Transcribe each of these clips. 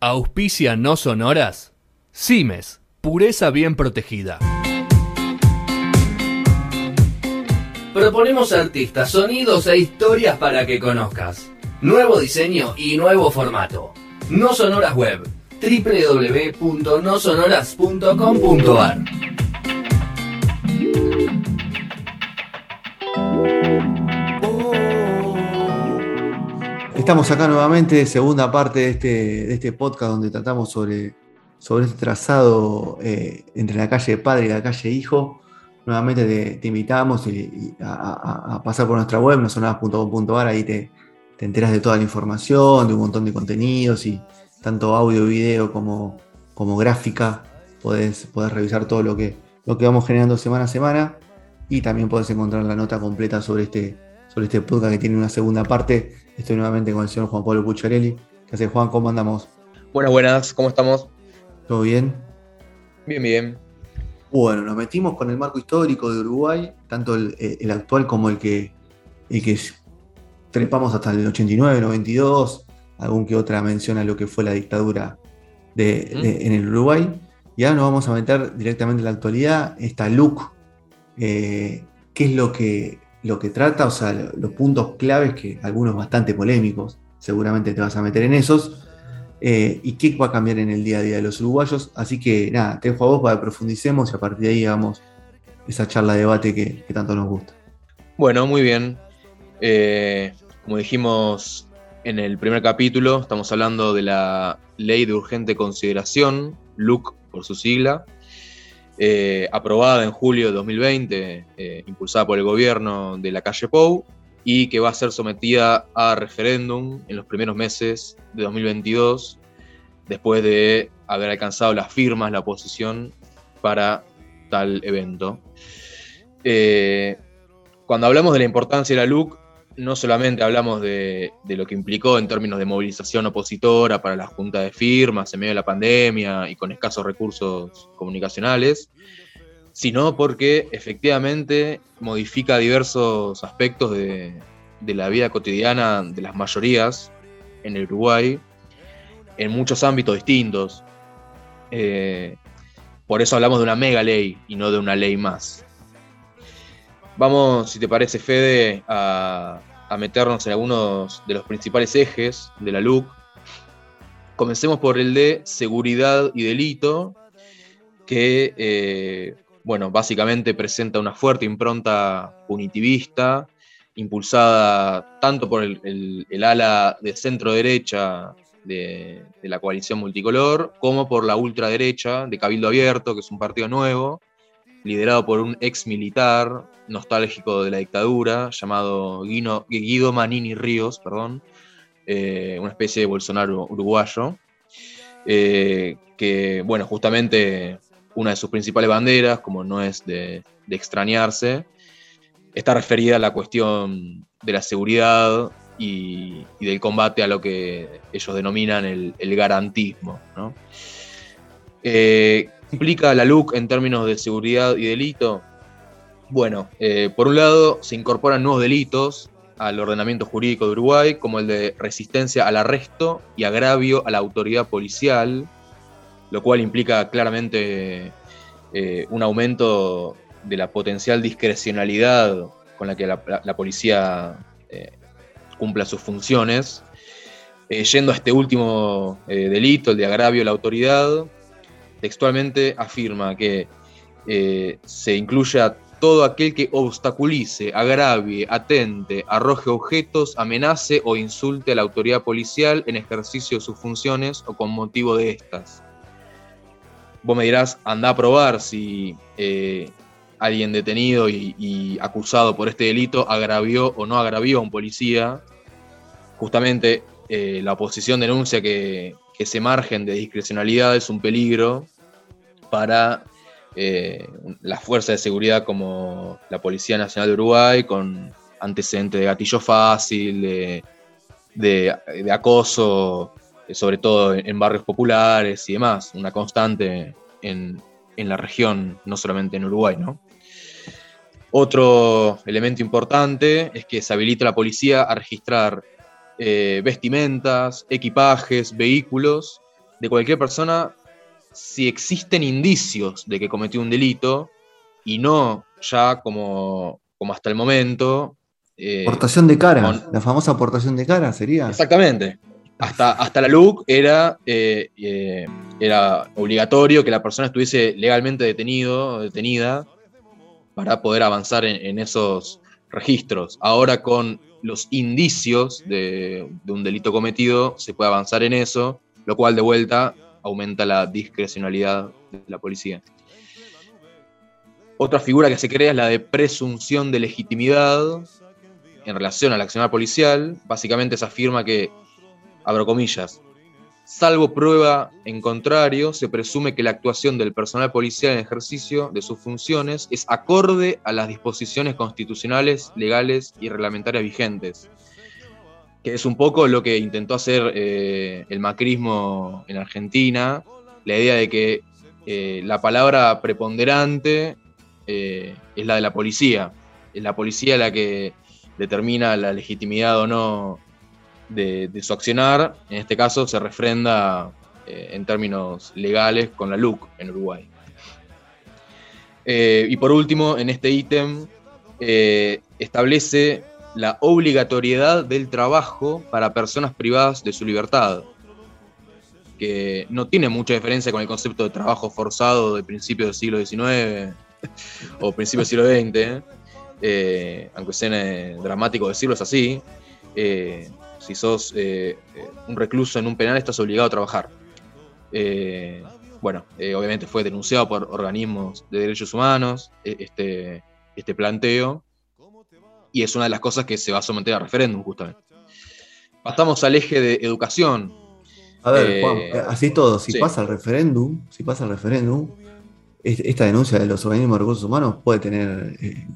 Auspicia no sonoras. Cimes, pureza bien protegida. Proponemos artistas, sonidos e historias para que conozcas. Nuevo diseño y nuevo formato. No Sonoras Web. www.nosonoras.com.ar Estamos acá nuevamente, segunda parte de este, de este podcast donde tratamos sobre, sobre este trazado eh, entre la calle Padre y la calle Hijo. Nuevamente te, invitamos a, pasar por nuestra web, nosonoras.com.ar, ahí te, te enteras de toda la información, de un montón de contenidos y tanto audio, video como, como gráfica. Podés, revisar todo lo que, lo que vamos generando semana a semana y también podés encontrar la nota completa sobre este, sobre este podcast que tiene una segunda parte Estoy nuevamente con el señor Juan Pablo Pucciarelli. ¿Qué hace Juan? ¿Cómo andamos? Buenas, buenas, ¿cómo estamos? ¿Todo bien? Bien, bien. Bueno, nos metimos con el marco histórico de Uruguay, tanto el, eh, actual como el que, el que trepamos hasta el 89, 92, algún que otra mención a lo que fue la dictadura de, en el Uruguay. Y ahora nos vamos a meter directamente en la actualidad, esta LUC, eh, qué es lo que lo que trata, o sea, los puntos claves, que algunos bastante polémicos, seguramente te vas a meter en esos, eh, y qué va a cambiar en el día a día de los uruguayos. Así que nada, te dejo a vos para que profundicemos y a partir de ahí hagamos esa charla de debate que, tanto nos gusta. Bueno, muy bien. Eh, como dijimos en el primer capítulo, estamos hablando de la Ley de Urgente Consideración, LUC por su sigla, eh, aprobada en julio de 2020, eh, impulsada por el gobierno de la calle Pou, y que va a ser sometida a referéndum en los primeros meses de 2022, después de haber alcanzado las firmas, la oposición para tal evento. Eh, cuando hablamos de la importancia de la LUC, no solamente hablamos de, lo que implicó en términos de movilización opositora para la junta de firmas en medio de la pandemia y con escasos recursos comunicacionales, sino porque efectivamente modifica diversos aspectos de, la vida cotidiana de las mayorías en el Uruguay, en muchos ámbitos distintos. Eh, por eso hablamos de una mega ley y no de una ley más. Vamos, si te parece, Fede, a, meternos en algunos de los principales ejes de la LUC. Comencemos por el de seguridad y delito, que, eh, bueno, básicamente presenta una fuerte impronta punitivista, impulsada tanto por el, ala de centro derecha de, de, la coalición multicolor, como por la ultraderecha de Cabildo Abierto, que es un partido nuevo, liderado por un ex militar nostálgico de la dictadura llamado Guido Manini Ríos, perdón, eh, una especie de Bolsonaro uruguayo, eh, que, bueno, justamente una de sus principales banderas, como no es de, extrañarse, está referida a la cuestión de la seguridad y, del combate a lo que ellos denominan el, garantismo. ¿no? Eh, implica la LUC en términos de seguridad y delito? Bueno, eh, por un lado se incorporan nuevos delitos al ordenamiento jurídico de Uruguay, como el de resistencia al arresto y agravio a la autoridad policial, lo cual implica claramente eh, un aumento de la potencial discrecionalidad con la que la, policía eh, cumpla sus funciones. yendo a este último delito, el de agravio a la autoridad, textualmente afirma que eh, se incluye a todo aquel que obstaculice, agravie, atente, arroje objetos, amenace o insulte a la autoridad policial en ejercicio de sus funciones o con motivo de estas. Vos me dirás, anda a probar si eh, alguien detenido y, acusado por este delito agravió o no agravió a un policía. Justamente eh, la oposición denuncia que ese margen de discrecionalidad es un peligro para eh, las fuerzas de seguridad como la Policía Nacional de Uruguay, con antecedentes de gatillo fácil, de, acoso, eh, sobre todo en, barrios populares y demás, una constante en, la región, no solamente en Uruguay, Otro elemento importante es que se habilita a la policía a registrar eh, vestimentas, equipajes, vehículos de cualquier persona si existen indicios de que cometió un delito y no ya como, como hasta el momento. Eh, aportación de cara, la famosa aportación de cara sería. Exactamente. Hasta, hasta la LUC era, eh, eh, era obligatorio que la persona estuviese legalmente detenido detenida para poder avanzar en, esos registros. Ahora con los indicios de, de, un delito cometido se puede avanzar en eso, lo cual de vuelta aumenta la discrecionalidad de la policía. Otra figura que se crea es la de presunción de legitimidad en relación al accionar policial. Básicamente se afirma que, abro comillas, salvo prueba en contrario, se presume que la actuación del personal policial en ejercicio de sus funciones es acorde a las disposiciones constitucionales, legales y reglamentarias vigentes. Que es un poco lo que intentó hacer eh, el macrismo en Argentina, la idea de que eh, la palabra preponderante eh, es la de la policía. Es la policía la que determina la legitimidad o no de, su accionar. En este caso se refrenda en términos legales con la LUC en Uruguay. Y por último, en este ítem establece la obligatoriedad del trabajo para personas privadas de su libertad, que no tiene mucha diferencia con el concepto de trabajo forzado de principios del siglo XIX o principios del siglo XX, eh, aunque sea dramático decirlo, es así. Eh, si sos eh, un recluso en un penal, estás obligado a trabajar. bueno, obviamente fue denunciado por organismos de derechos humanos este, este planteo, y es una de las cosas que se va a someter a referéndum, justamente. Pasamos al eje de educación. A ver, Juan, así todo, si pasa el referéndum, si pasa el referéndum, esta denuncia de los organismos de recursos humanos puede tener, eh,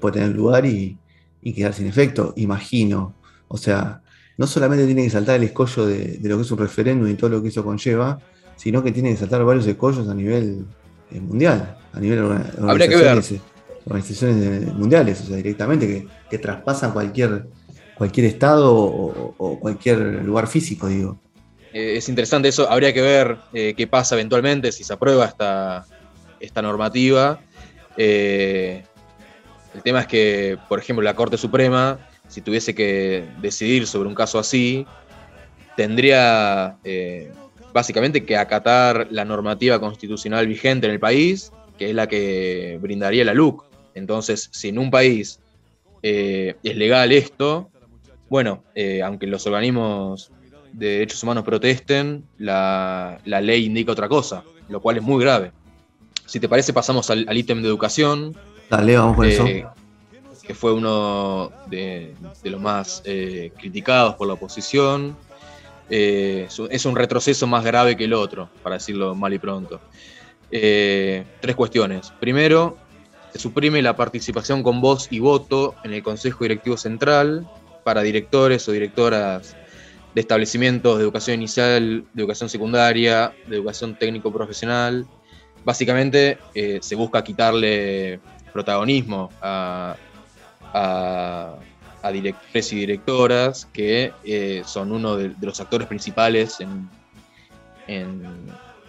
puede tener lugar y, quedar sin efecto, imagino. O sea, no solamente tiene que saltar el escollo de, lo que es un referéndum y todo lo que eso conlleva, sino que tiene que saltar varios escollos a nivel eh, mundial, a nivel organizaciones, organizaciones mundiales, o sea, directamente que, traspasan cualquier, cualquier estado o, cualquier lugar físico, digo. Eh, es interesante eso, habría que ver qué pasa eventualmente, si se aprueba esta, esta normativa. Eh, el tema es que, por ejemplo, la Corte Suprema, si tuviese que decidir sobre un caso así, tendría eh, básicamente que acatar la normativa constitucional vigente en el país, que es la que brindaría la LUC. Entonces, si en un país eh, es legal esto, bueno, aunque los organismos de derechos humanos protesten, la ley indica otra cosa, lo cual es muy grave. Si te parece, pasamos al, ítem de educación. Dale, vamos con eso. Eh, que fue uno de, los más eh, criticados por la oposición. Eh, es un retroceso más grave que el otro, para decirlo mal y pronto. tres cuestiones. Primero, se suprime la participación con voz y voto en el Consejo Directivo Central para directores o directoras de establecimientos de educación inicial, de educación secundaria, de educación técnico profesional, básicamente eh, se busca quitarle protagonismo a, directores y directoras que eh, son uno de, los actores principales en,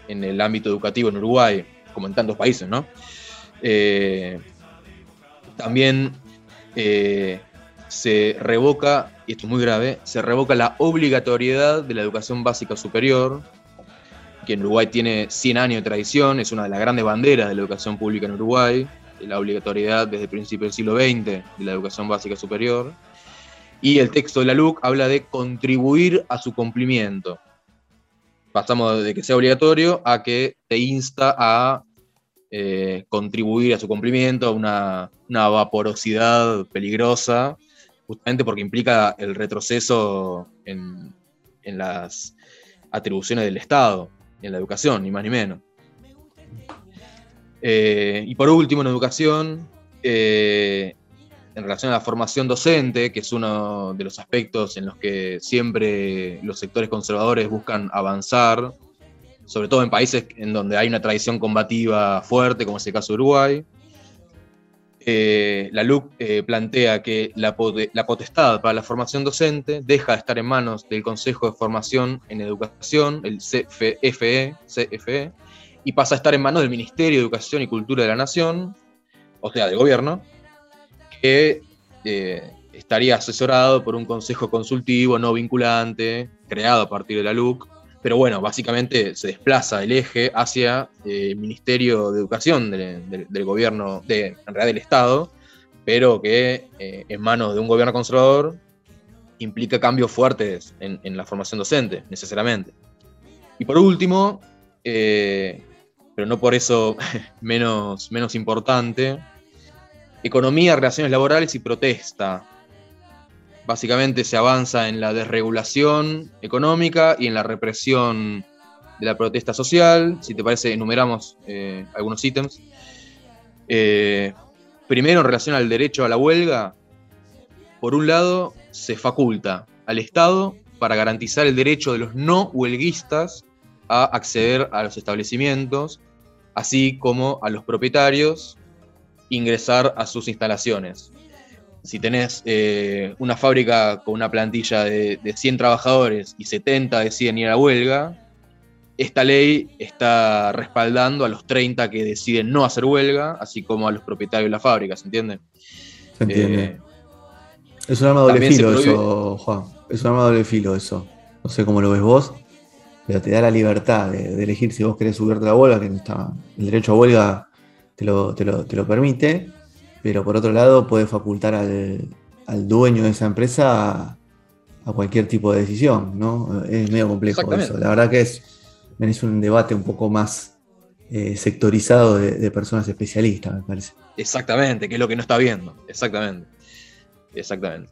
el ámbito educativo en Uruguay, como en tantos países, ¿no? Eh, también se revoca, y esto es muy grave, se revoca la obligatoriedad de la educación básica superior, que en Uruguay tiene 100 años de tradición, es una de las grandes banderas de la educación pública en Uruguay, la obligatoriedad desde el principio del siglo XX de la educación básica superior. Y el texto de la LUC habla de contribuir a su cumplimiento. Pasamos de que sea obligatorio a que te insta a eh, contribuir a su cumplimiento, a una, una vaporosidad peligrosa, justamente porque implica el retroceso en, en las atribuciones del Estado en la educación, ni más ni menos. Eh, y por último, en educación, eh, en relación a la formación docente, que es uno de los aspectos en los que siempre los sectores conservadores buscan avanzar, sobre todo en países en donde hay una tradición combativa fuerte, como es el caso de Uruguay. eh, la LUC eh, plantea que la, potestad para la formación docente deja de estar en manos del Consejo de Formación en Educación, el CFE, CFE, y pasa a estar en manos del Ministerio de Educación y Cultura de la Nación, o sea, del gobierno, que eh, estaría asesorado por un consejo consultivo no vinculante, creado a partir de la LUC, pero bueno, básicamente se desplaza el eje hacia el Ministerio de Educación del gobierno, de, en realidad del Estado, pero que eh, en manos de un gobierno conservador implica cambios fuertes en, la formación docente, necesariamente. Y por último, eh, pero no por eso menos, menos importante, economía, relaciones laborales y protesta básicamente se avanza en la desregulación económica y en la represión de la protesta social. Si te parece, enumeramos eh, algunos ítems. Eh, primero, en relación al derecho a la huelga, por un lado, se faculta al Estado para garantizar el derecho de los no huelguistas a acceder a los establecimientos, así como a los propietarios ingresar a sus instalaciones si tenés eh, una fábrica con una plantilla de, 100 trabajadores y 70 deciden ir a la huelga, esta ley está respaldando a los 30 que deciden no hacer huelga, así como a los propietarios de la fábrica, ¿se entiende? Se entiende. Eh, es un arma doble filo eso, Juan. Es un arma doble filo eso. No sé cómo lo ves vos, pero te da la libertad de, elegir si vos querés subirte a la huelga, que está, el derecho a huelga te lo, te lo permite pero por otro lado puede facultar al, dueño de esa empresa a, cualquier tipo de decisión, ¿no? Es medio complejo eso. La verdad que es, es un debate un poco más eh, sectorizado de, personas especialistas, me parece. Exactamente, que es lo que no está viendo. Exactamente. Exactamente.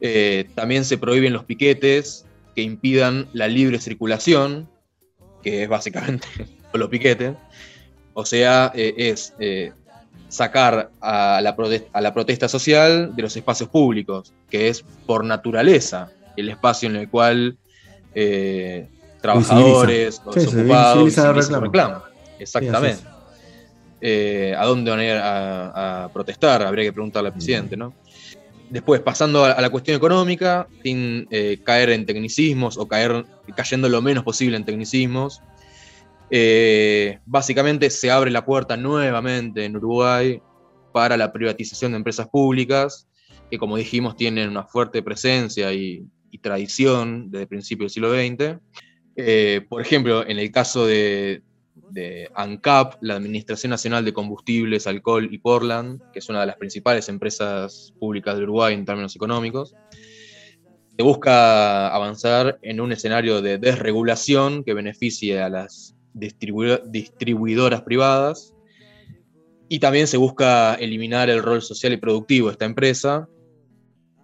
Eh, también se prohíben los piquetes que impidan la libre circulación, que es básicamente los piquetes. O sea, eh, es sacar a la, a la protesta social de los espacios públicos, que es por naturaleza el espacio en el cual eh, trabajadores, los ocupados, se reclaman. Exactamente. Eh, ¿A dónde van a ir a, protestar? Habría que preguntarle al presidente, ¿no? Después, pasando a, la cuestión económica, sin eh, caer en tecnicismos o caer cayendo lo menos posible en tecnicismos, eh, básicamente se abre la puerta nuevamente en Uruguay para la privatización de empresas públicas, que como dijimos tienen una fuerte presencia y, tradición desde principios del siglo XX. Eh, por ejemplo, en el caso de, ANCAP, la Administración Nacional de Combustibles, Alcohol y Portland, que es una de las principales empresas públicas de Uruguay en términos económicos, se busca avanzar en un escenario de desregulación que beneficie a las distribuidoras privadas. Y también se busca eliminar el rol social y productivo de esta empresa,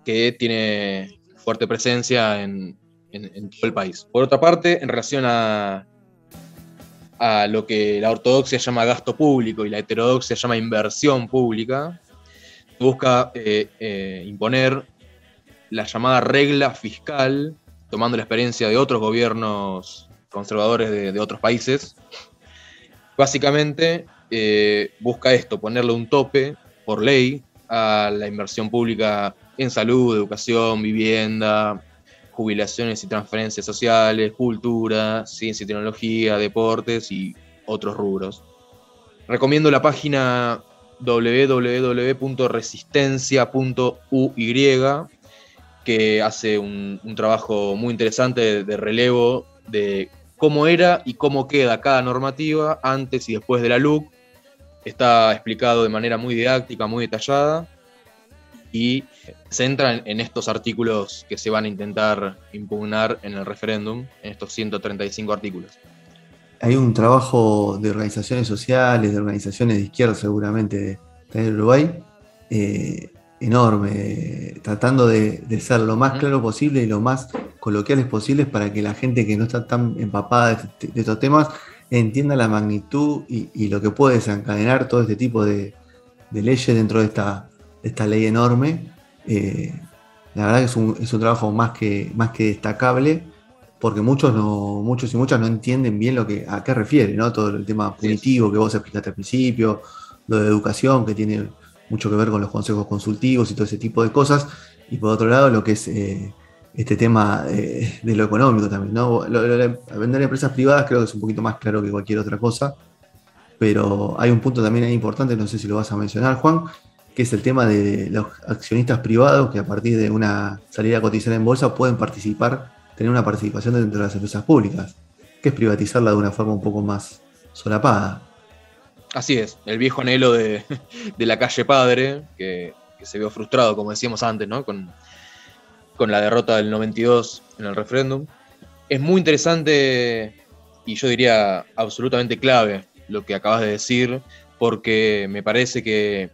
que tiene fuerte presencia en, todo el país. Por otra parte, en relación a, lo que la ortodoxia llama gasto público y la heterodoxia llama inversión pública, busca eh, eh, imponer la llamada regla fiscal, tomando la experiencia de otros gobiernos conservadores de, otros países, básicamente eh, busca esto, ponerle un tope por ley a la inversión pública en salud, educación, vivienda, jubilaciones y transferencias sociales, cultura, ciencia y tecnología, deportes y otros rubros. Recomiendo la página www.resistencia.uy que hace un, un, trabajo muy interesante de relevo de cómo era y cómo queda cada normativa antes y después de la LUC. Está explicado de manera muy didáctica, muy detallada y se en estos artículos que se van a intentar impugnar en el referéndum, en estos 135 artículos. Hay un trabajo de organizaciones sociales, de organizaciones de izquierda seguramente de, Uruguay, eh, enorme, tratando de, ser lo más claro posible y lo más coloquiales posibles para que la gente que no está tan empapada de, este, estos temas entienda la magnitud y, lo que puede desencadenar todo este tipo de, leyes dentro de esta, esta ley enorme. Eh, la verdad que es un, es un, trabajo más que, más que destacable porque muchos no, muchos y muchas no entienden bien lo que, a qué refiere, ¿no? Todo el tema punitivo que vos explicaste al principio, lo de educación que tiene mucho que ver con los consejos consultivos y todo ese tipo de cosas. Y por otro lado, lo que es eh, este tema eh, de lo económico también. ¿no? Vender empresas privadas creo que es un poquito más claro que cualquier otra cosa. Pero hay un punto también importante, no sé si lo vas a mencionar, Juan, que es el tema de los accionistas privados que a partir de una salida a cotizar en bolsa pueden participar, tener una participación dentro de las empresas públicas, que es privatizarla de una forma un poco más solapada. Así es, el viejo anhelo de, la calle padre, que, se vio frustrado, como decíamos antes, ¿no? con, con la derrota del 92 en el referéndum. Es muy interesante y yo diría absolutamente clave lo que acabas de decir, porque me parece que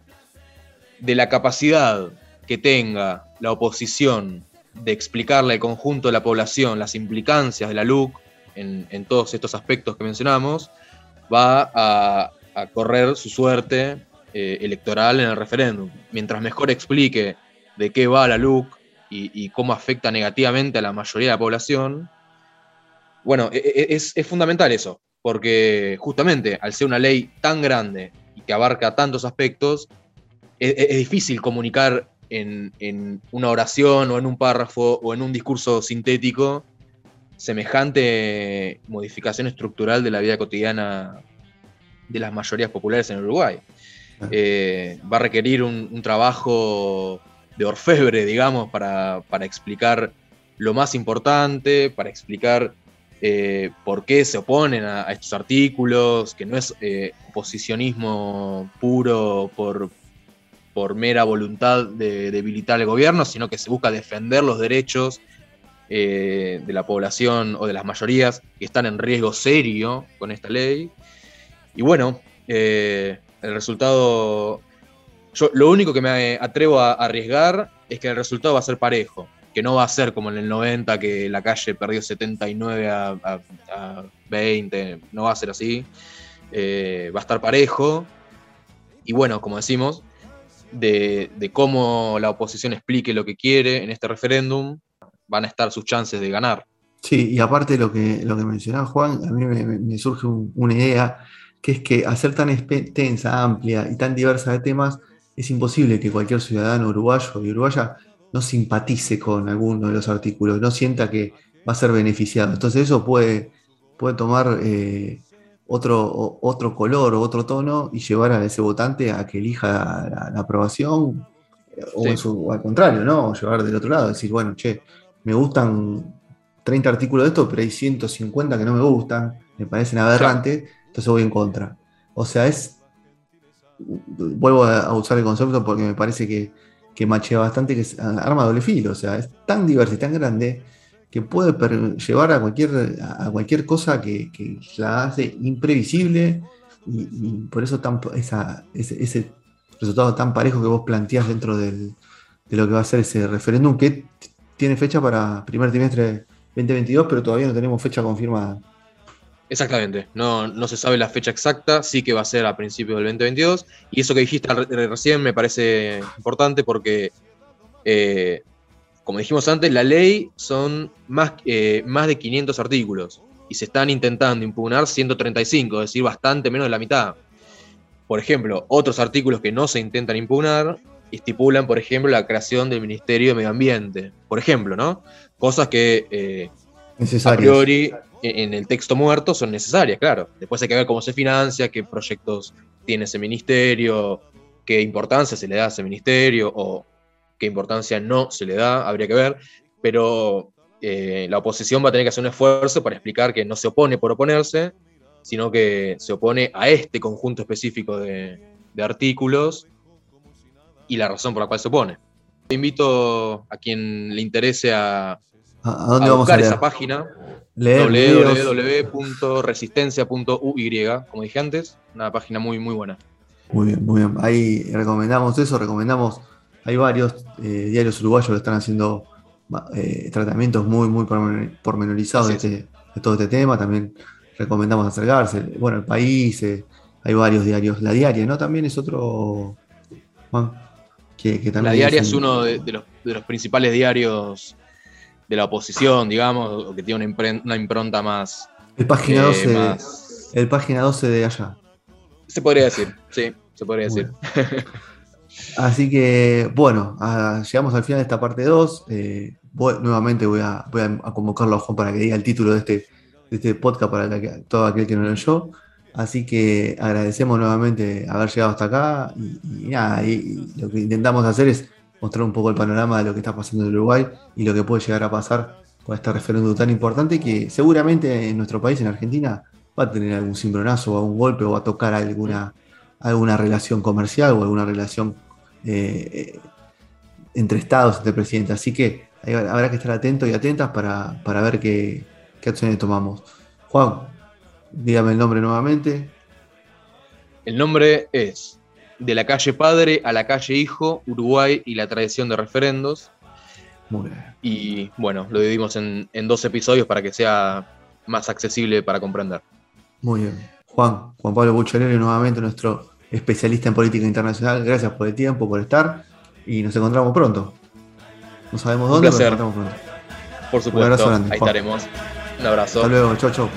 de la capacidad que tenga la oposición de explicarle al conjunto de la población las implicancias de la LUC en, todos estos aspectos que mencionamos, va a, correr su suerte eh, electoral en el referéndum. Mientras mejor explique de qué va la LUC y, cómo afecta negativamente a la mayoría de la población, bueno, e, e, es, es fundamental eso, porque justamente al ser una ley tan grande y que abarca tantos aspectos, es, difícil comunicar en, una oración o en un párrafo o en un discurso sintético semejante modificación estructural de la vida cotidiana de las mayorías populares en Uruguay. Eh, va a requerir un, trabajo de orfebre, digamos, para, explicar lo más importante, para explicar eh, por qué se oponen a, estos artículos, que no es eh, oposicionismo puro por, por mera voluntad de debilitar el gobierno, sino que se busca defender los derechos eh, de la población o de las mayorías que están en riesgo serio con esta ley. Y bueno, eh, el resultado, yo lo único que me atrevo a arriesgar es que el resultado va a ser parejo, que no va a ser como en el 90 que la calle perdió 79 a, 20, no va a ser así, eh, va a estar parejo. Y bueno, como decimos, de, cómo la oposición explique lo que quiere en este referéndum, van a estar sus chances de ganar. Sí, y aparte lo que, lo que mencionaba Juan, a mí me, surge una idea, que es que hacer tan extensa, amplia y tan diversa de temas, es imposible que cualquier ciudadano uruguayo y uruguaya no simpatice con alguno de los artículos, no sienta que va a ser beneficiado. Entonces eso puede, puede tomar eh, otro, otro color o otro tono y llevar a ese votante a que elija la, aprobación o, al contrario, ¿no? llevar del otro lado, decir, bueno, che, me gustan 30 artículos de esto, pero hay 150 que no me gustan, me parecen aberrantes, entonces voy en contra. O sea, es. Vuelvo a usar el concepto porque me parece que, que machea bastante, que es arma doble filo. O sea, es tan diverso y tan grande que puede llevar a cualquier, a cualquier cosa que, la hace imprevisible y, por eso tan, ese, resultado tan parejo que vos planteás dentro de lo que va a ser ese referéndum que tiene fecha para primer trimestre 2022, pero todavía no tenemos fecha confirmada. Exactamente, no, no se sabe la fecha exacta, sí que va a ser a principios del 2022, y eso que dijiste recién me parece importante porque eh, como dijimos antes, la ley son más, eh, más de 500 artículos y se están intentando impugnar 135, es decir, bastante menos de la mitad. Por ejemplo, otros artículos que no se intentan impugnar estipulan, por ejemplo, la creación del Ministerio de Medio Ambiente, por ejemplo, ¿no? Cosas que eh, a priori en el texto muerto son necesarias, claro. Después hay que ver cómo se financia, qué proyectos tiene ese ministerio, qué importancia se le da a ese ministerio o qué importancia no se le da, habría que ver, pero eh, la oposición va a tener que hacer un esfuerzo para explicar que no se opone por oponerse, sino que se opone a este conjunto específico de, artículos y la razón por la cual se opone. Invito a quien le interese a, buscar esa página www.resistencia.uy, como dije antes, una página muy, muy buena. Muy bien, muy bien. Ahí recomendamos eso, recomendamos hay varios eh, diarios uruguayos que están haciendo eh, tratamientos muy, muy pormenorizados de, este, de, todo este tema. También recomendamos acercarse. Bueno, el país, eh, hay varios diarios. La diaria, ¿no? También es otro. que, también la diaria es, uno de, los, principales diarios de la oposición, digamos, que tiene una, impronta más. El página 12. El página 12 de allá. Se podría decir, sí, se podría decir. Así que, bueno, llegamos al final de esta parte 2. Eh, nuevamente voy a, voy a, convocarlo a Juan para que diga el título de este, de este podcast para todo aquel que no lo oyó. Así que agradecemos nuevamente haber llegado hasta acá y, nada, y, lo que intentamos hacer es mostrar un poco el panorama de lo que está pasando en Uruguay y lo que puede llegar a pasar con este referéndum tan importante que seguramente en nuestro país, en Argentina, va a tener algún cimbronazo o algún golpe o va a tocar alguna, alguna relación comercial o alguna relación eh, entre estados, entre presidentes. Así que habrá que estar atentos y atentas para, ver qué, qué acciones tomamos. Juan, dígame el nombre nuevamente. El nombre es De la calle Padre a la calle Hijo, Uruguay y la tradición de referendos. Muy bien. Y bueno, lo dividimos en, en dos episodios para que sea más accesible para comprender. Muy bien. Juan, Juan Pablo Bucciarelli, nuevamente nuestro especialista en política internacional. Gracias por el tiempo, por estar y nos encontramos pronto. No sabemos dónde, pero nos encontramos pronto. Por supuesto, ahí estaremos. Un abrazo. Hasta luego, chau, chau.